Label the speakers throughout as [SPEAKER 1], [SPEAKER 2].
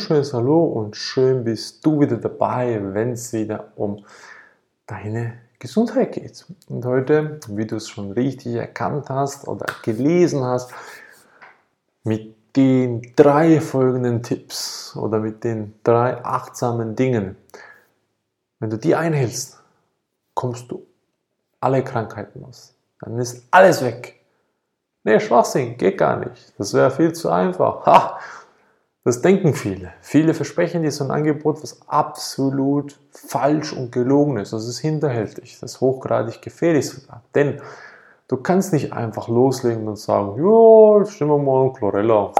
[SPEAKER 1] wunderschönes Hallo und schön bist du wieder dabei, wenn es wieder um deine Gesundheit geht. Und heute, wie du es schon richtig erkannt hast oder gelesen hast, mit den drei folgenden Tipps oder mit den drei achtsamen Dingen, wenn du die einhältst, kommst du alle Krankheiten los. Dann ist alles weg. Nee, Schwachsinn, geht gar nicht. Das wäre viel zu einfach. Ha! Das denken viele. Viele versprechen dir so ein Angebot, was absolut falsch und gelogen ist. Das ist hinterhältig. Das ist hochgradig gefährlich sogar. Denn du kannst nicht einfach loslegen und sagen, ja, jetzt nehmen wir mal Chlorella.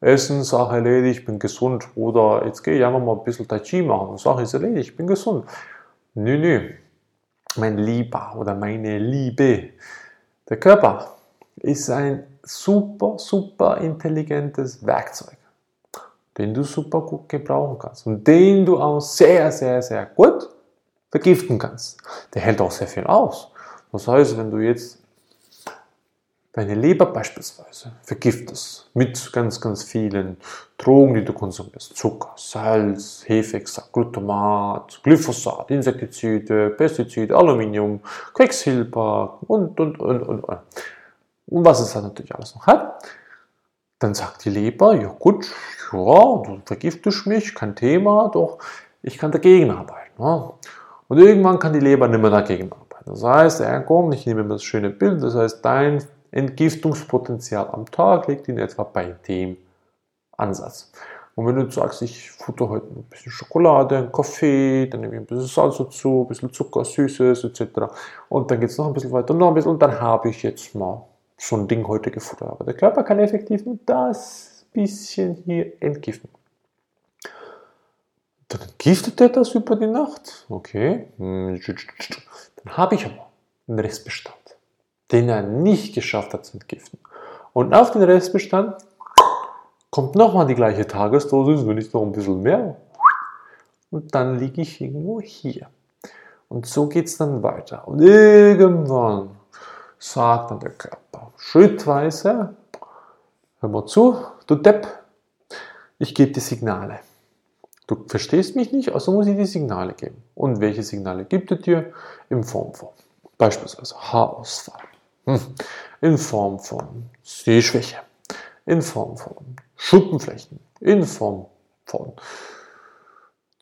[SPEAKER 1] Essen, Sache erledigt, ich bin gesund. Oder jetzt gehe ich einfach mal ein bisschen Tai Chi machen. Sache ist erledigt, ich bin gesund. Nö, nö. Mein Lieber oder meine Liebe. Der Körper ist ein super, super intelligentes Werkzeug den du super gut gebrauchen kannst und den du auch sehr, sehr, sehr gut vergiften kannst. Der hält auch sehr viel aus. Das heißt, wenn du jetzt deine Leber beispielsweise vergiftest mit ganz, ganz vielen Drogen, die du konsumierst, Zucker, Salz, Hefexat, Glutamat, Glyphosat, Insektizide, Pestizide, Aluminium, Quecksilber und, und, und, und, und. Und was es dann natürlich alles noch hat, dann sagt die Leber, ja gut, ja, du vergiftest mich, kein Thema, doch ich kann dagegen arbeiten. Ne? Und irgendwann kann die Leber nicht mehr dagegen arbeiten. Das heißt, ergo, ich nehme mir das schöne Bild, das heißt, dein Entgiftungspotenzial am Tag liegt in etwa bei dem Ansatz. Und wenn du sagst, ich futter heute ein bisschen Schokolade, einen Kaffee, dann nehme ich ein bisschen Salz dazu, ein bisschen Zucker, Süßes etc. Und dann geht es noch ein bisschen weiter, noch ein bisschen und dann habe ich jetzt mal so ein Ding heute gefuttert. Aber der Körper kann effektiv nur das bisschen hier entgiften. Dann entgiftet er das über die Nacht. Okay. Dann habe ich aber einen Restbestand, den er nicht geschafft hat zu entgiften. Und auf den Restbestand kommt nochmal die gleiche Tagesdosis, wenn nicht noch ein bisschen mehr. Und dann liege ich irgendwo hier. Und so geht es dann weiter. Und irgendwann sagt dann der Körper schrittweise, hör mal zu, Du Depp, ich gebe dir Signale. Du verstehst mich nicht, also muss ich dir Signale geben. Und welche Signale gibt er dir? In Form von beispielsweise Haarausfall, hm. in Form von Sehschwäche, in Form von Schuppenflächen, in Form von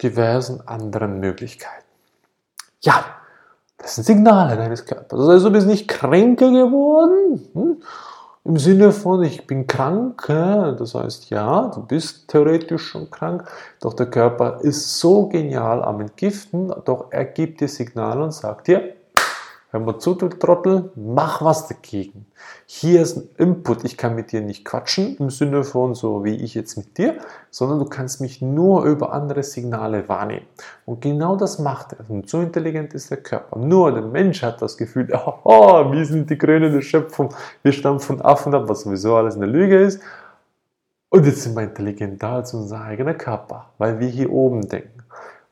[SPEAKER 1] diversen anderen Möglichkeiten. Ja, das sind Signale deines Körpers. Also du bist nicht kränker geworden, hm? im Sinne von, ich bin krank. Das heißt, ja, du bist theoretisch schon krank, doch der Körper ist so genial am Entgiften, doch er gibt dir Signale und sagt dir, Hör mal zu, du Trottel, mach was dagegen. Hier ist ein Input. Ich kann mit dir nicht quatschen im Sinne von so wie ich jetzt mit dir, sondern du kannst mich nur über andere Signale wahrnehmen. Und genau das macht er. Und so intelligent ist der Körper. Nur der Mensch hat das Gefühl, oh wir sind die Krone der Schöpfung, wir stammen von Affen ab, was sowieso alles eine Lüge ist. Und jetzt sind wir intelligenter als unser eigener Körper, weil wir hier oben denken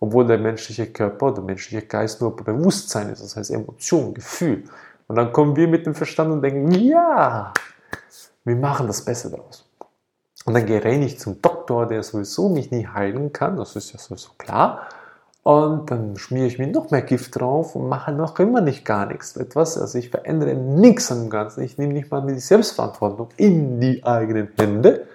[SPEAKER 1] obwohl der menschliche Körper, der menschliche Geist nur Bewusstsein ist, das heißt Emotion, Gefühl. Und dann kommen wir mit dem Verstand und denken, ja, wir machen das Beste daraus. Und dann gehe ich zum Doktor, der sowieso mich nie heilen kann, das ist ja sowieso klar. Und dann schmiere ich mir noch mehr Gift drauf und mache noch immer nicht gar nichts. Etwas, also ich verändere nichts am Ganzen. Ich nehme nicht mal die Selbstverantwortung in die eigenen Hände.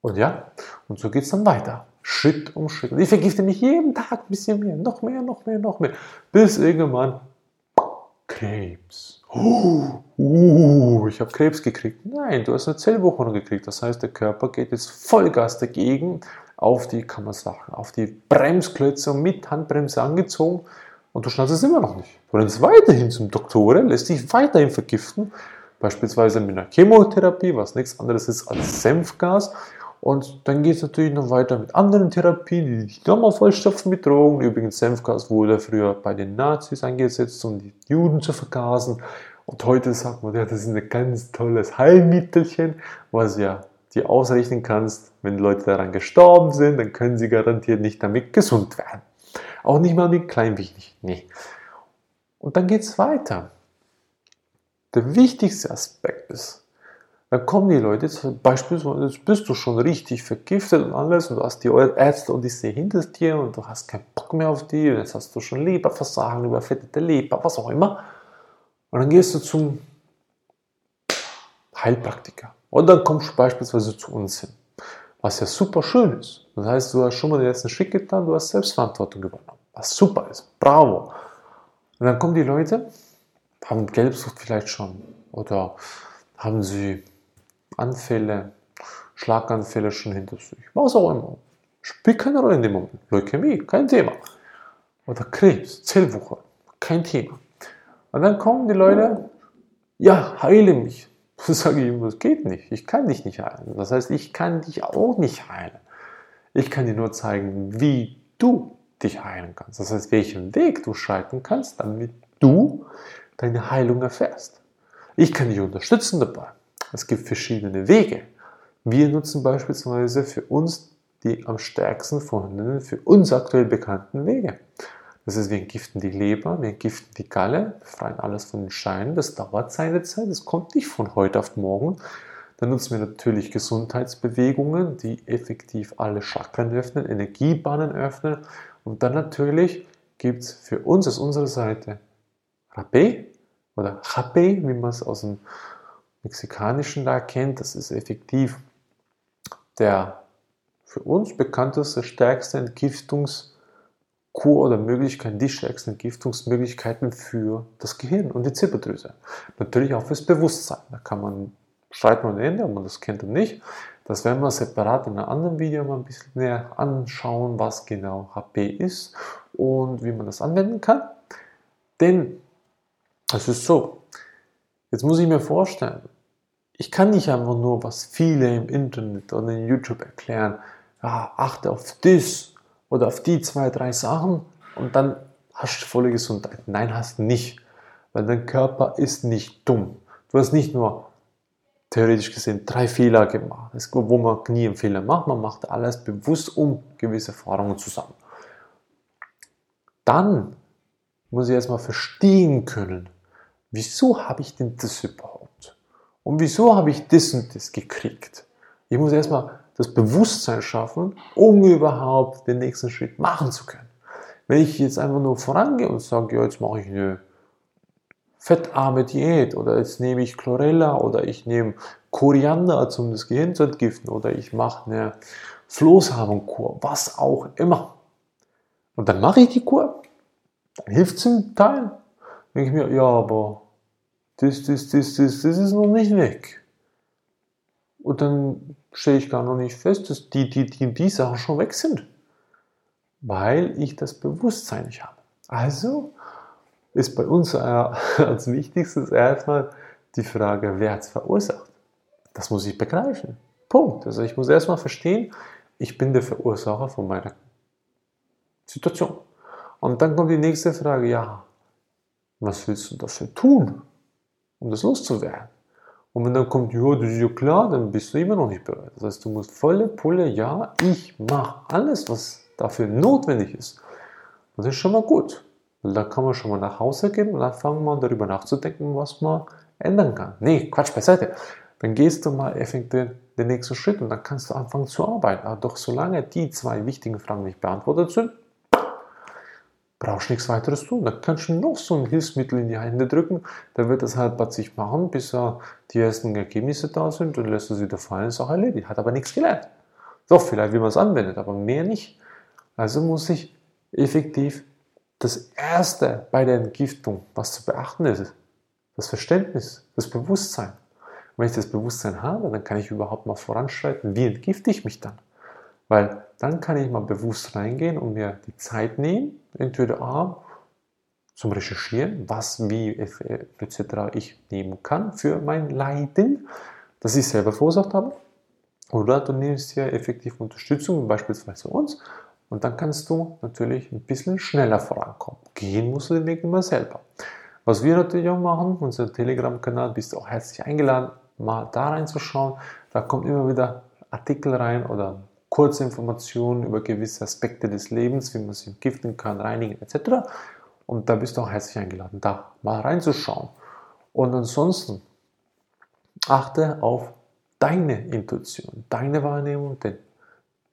[SPEAKER 1] Und ja, und so geht es dann weiter. Schritt um Schritt. Und ich vergifte mich jeden Tag ein bisschen mehr, noch mehr, noch mehr, noch mehr. Bis irgendwann Krebs. Uh, uh, ich habe Krebs gekriegt. Nein, du hast eine Zellwucherung gekriegt. Das heißt, der Körper geht jetzt Vollgas dagegen auf die, kann man sagen, auf die Bremsklötze und mit Handbremse angezogen. Und du schnallst es immer noch nicht. Du rennst weiterhin zum Doktor, lässt dich weiterhin vergiften. Beispielsweise mit einer Chemotherapie, was nichts anderes ist als Senfgas. Und dann geht es natürlich noch weiter mit anderen Therapien, die dich nochmal vollstopfen mit Drogen. Übrigens, Senfgas wurde früher bei den Nazis eingesetzt, um die Juden zu vergasen. Und heute sagt man, ja, das ist ein ganz tolles Heilmittelchen, was ja dir ausrechnen kannst, wenn Leute daran gestorben sind, dann können sie garantiert nicht damit gesund werden. Auch nicht mal mit klein wenig. Nee. Und dann geht es weiter. Der wichtigste Aspekt ist, Dann kommen die Leute, beispielsweise jetzt bist du schon richtig vergiftet und alles und du hast die Ärzte und die sehen hinter dir und du hast keinen Bock mehr auf die, jetzt hast du schon Leberversagen, überfettete Leber, was auch immer. Und dann gehst du zum Heilpraktiker. Und dann kommst du beispielsweise zu uns hin. Was ja super schön ist. Das heißt, du hast schon mal den ersten Schritt getan, du hast Selbstverantwortung übernommen. Was super ist. Bravo. Und dann kommen die Leute, haben Gelbsucht vielleicht schon oder haben sie Anfälle, Schlaganfälle schon hinter sich. Was auch immer. Spielt keine Rolle in dem Moment. Leukämie, kein Thema. Oder Krebs, Zellwucher, kein Thema. Und dann kommen die Leute, ja, heile mich. Das sage ich ihm, das geht nicht. Ich kann dich nicht heilen. Das heißt, ich kann dich auch nicht heilen. Ich kann dir nur zeigen, wie du dich heilen kannst. Das heißt, welchen Weg du schalten kannst, damit du deine Heilung erfährst. Ich kann dich unterstützen dabei. Es gibt verschiedene Wege. Wir nutzen beispielsweise für uns die am stärksten vorhandenen, für uns aktuell bekannten Wege. Das heißt, wir entgiften die Leber, wir entgiften die Galle, befreien alles von den Scheinen. Das dauert seine Zeit, das kommt nicht von heute auf morgen. Dann nutzen wir natürlich Gesundheitsbewegungen, die effektiv alle Chakren öffnen, Energiebahnen öffnen. Und dann natürlich gibt es für uns aus unserer Seite Rapé oder Rapé, wie man es aus dem Mexikanischen da kennt. Das ist effektiv der für uns bekannteste, stärkste Entgiftungs- Kur oder Möglichkeiten, die stärksten Entgiftungsmöglichkeiten für das Gehirn und die Zirbeldrüse. Natürlich auch fürs Bewusstsein. Da kann man streiten und Ende, ob man das kennt oder nicht. Das werden wir separat in einem anderen Video mal ein bisschen näher anschauen, was genau HP ist und wie man das anwenden kann. Denn es ist so, jetzt muss ich mir vorstellen, ich kann nicht einfach nur, was viele im Internet oder in YouTube erklären, ja, achte auf das oder auf die zwei, drei Sachen und dann hast du volle Gesundheit. Nein, hast du nicht, weil dein Körper ist nicht dumm. Du hast nicht nur theoretisch gesehen drei Fehler gemacht, wo man nie einen Fehler macht, man macht alles bewusst, um gewisse Erfahrungen zu sammeln. Dann muss ich erstmal verstehen können, wieso habe ich denn das überhaupt? Und wieso habe ich das und das gekriegt? Ich muss erstmal das Bewusstsein schaffen, um überhaupt den nächsten Schritt machen zu können. Wenn ich jetzt einfach nur vorangehe und sage, ja, jetzt mache ich eine fettarme Diät oder jetzt nehme ich Chlorella oder ich nehme Koriander, um das Gehirn zu entgiften oder ich mache eine Flohsamenkur, was auch immer. Und dann mache ich die Kur, dann hilft es im Teil. Dann denke ich mir, ja, aber das, das, das, das, das ist noch nicht weg. Und dann stelle ich gar noch nicht fest, dass die, die, die, die Sachen schon weg sind. Weil ich das Bewusstsein nicht habe. Also ist bei uns als wichtigstes erstmal die Frage, wer hat es verursacht? Das muss ich begreifen. Punkt. Also ich muss erstmal verstehen, ich bin der Verursacher von meiner Situation. Und dann kommt die nächste Frage, ja, was willst du dafür tun, um das loszuwerden? Und wenn dann kommt, ja, das ist ja klar, dann bist du immer noch nicht bereit. Das heißt, du musst volle Pulle, ja, ich mache alles, was dafür notwendig ist. Das ist schon mal gut. Dann kann man schon mal nach Hause gehen und dann fangen wir darüber nachzudenken, was man ändern kann. Nee, Quatsch beiseite. Dann gehst du mal effektiv den nächsten Schritt und dann kannst du anfangen zu arbeiten. Aber doch solange die zwei wichtigen Fragen nicht beantwortet sind, brauchst nichts weiteres tun. Da kannst du noch so ein Hilfsmittel in die Hände drücken, der wird das halt bei sich machen, bis uh, die ersten Ergebnisse da sind und lässt es wieder fallen, ist auch erledigt. Hat aber nichts gelernt. Doch, vielleicht wie man es anwendet, aber mehr nicht. Also muss ich effektiv das Erste bei der Entgiftung, was zu beachten ist, das Verständnis, das Bewusstsein. Und wenn ich das Bewusstsein habe, dann kann ich überhaupt mal voranschreiten, wie entgifte ich mich dann? Weil dann kann ich mal bewusst reingehen und mir die Zeit nehmen, entweder A, zum Recherchieren, was, wie etc. ich nehmen kann für mein Leiden, das ich selber verursacht habe. Oder du nimmst ja effektiv Unterstützung, beispielsweise uns, und dann kannst du natürlich ein bisschen schneller vorankommen. Gehen musst du den Weg immer selber. Was wir natürlich auch machen, unser Telegram-Kanal, bist du auch herzlich eingeladen, mal da reinzuschauen. Da kommt immer wieder Artikel rein oder kurze Informationen über gewisse Aspekte des Lebens, wie man sich entgiften kann, reinigen etc. Und da bist du auch herzlich eingeladen, da mal reinzuschauen. Und ansonsten achte auf deine Intuition, deine Wahrnehmung, denn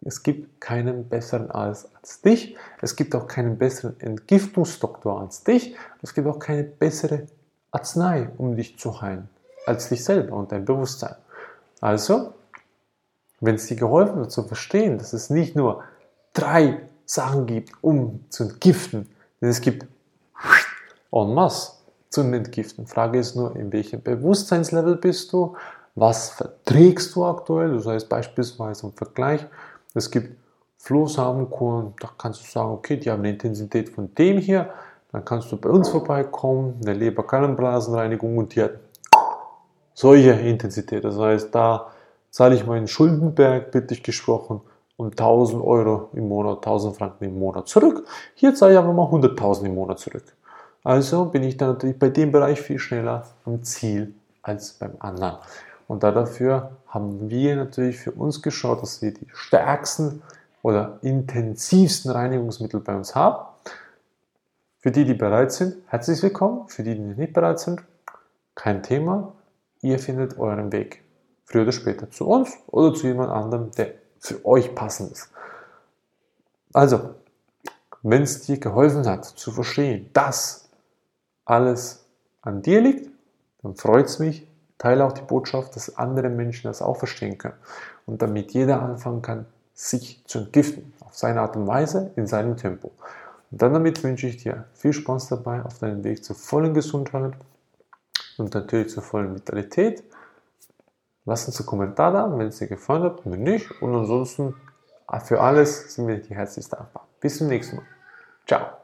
[SPEAKER 1] es gibt keinen besseren als, als dich. Es gibt auch keinen besseren Entgiftungsdoktor als dich. Es gibt auch keine bessere Arznei, um dich zu heilen, als dich selber und dein Bewusstsein. Also, wenn es dir geholfen wird zu verstehen, dass es nicht nur drei Sachen gibt, um zu entgiften, denn es gibt en masse zu entgiften. Frage ist nur, in welchem Bewusstseinslevel bist du? Was verträgst du aktuell? Das heißt beispielsweise im Vergleich, es gibt Flohsamenkuren, da kannst du sagen, okay, die haben eine Intensität von dem hier, dann kannst du bei uns vorbeikommen, eine Lebergallenblasenreinigung und die hat solche Intensität. Das heißt, da zahle ich meinen Schuldenberg, bitte gesprochen, um 1000 Euro im Monat, 1000 Franken im Monat zurück. Hier zahle ich aber mal 100.000 im Monat zurück. Also bin ich dann natürlich bei dem Bereich viel schneller am Ziel als beim anderen. Und dafür haben wir natürlich für uns geschaut, dass wir die stärksten oder intensivsten Reinigungsmittel bei uns haben. Für die, die bereit sind, herzlich willkommen. Für die, die nicht bereit sind, kein Thema. Ihr findet euren Weg. Früher oder später zu uns oder zu jemand anderem, der für euch passend ist. Also, wenn es dir geholfen hat zu verstehen, dass alles an dir liegt, dann freut es mich, Teile auch die Botschaft, dass andere Menschen das auch verstehen können. Und damit jeder anfangen kann, sich zu entgiften. Auf seine Art und Weise, in seinem Tempo. Und dann damit wünsche ich dir viel Spaß dabei auf deinem Weg zur vollen Gesundheit und natürlich zur vollen Vitalität. Lass uns einen Kommentar da, wenn es dir gefallen hat, wenn nicht. Und ansonsten für alles sind wir dir herzlich dankbar. Bis zum nächsten Mal. Ciao.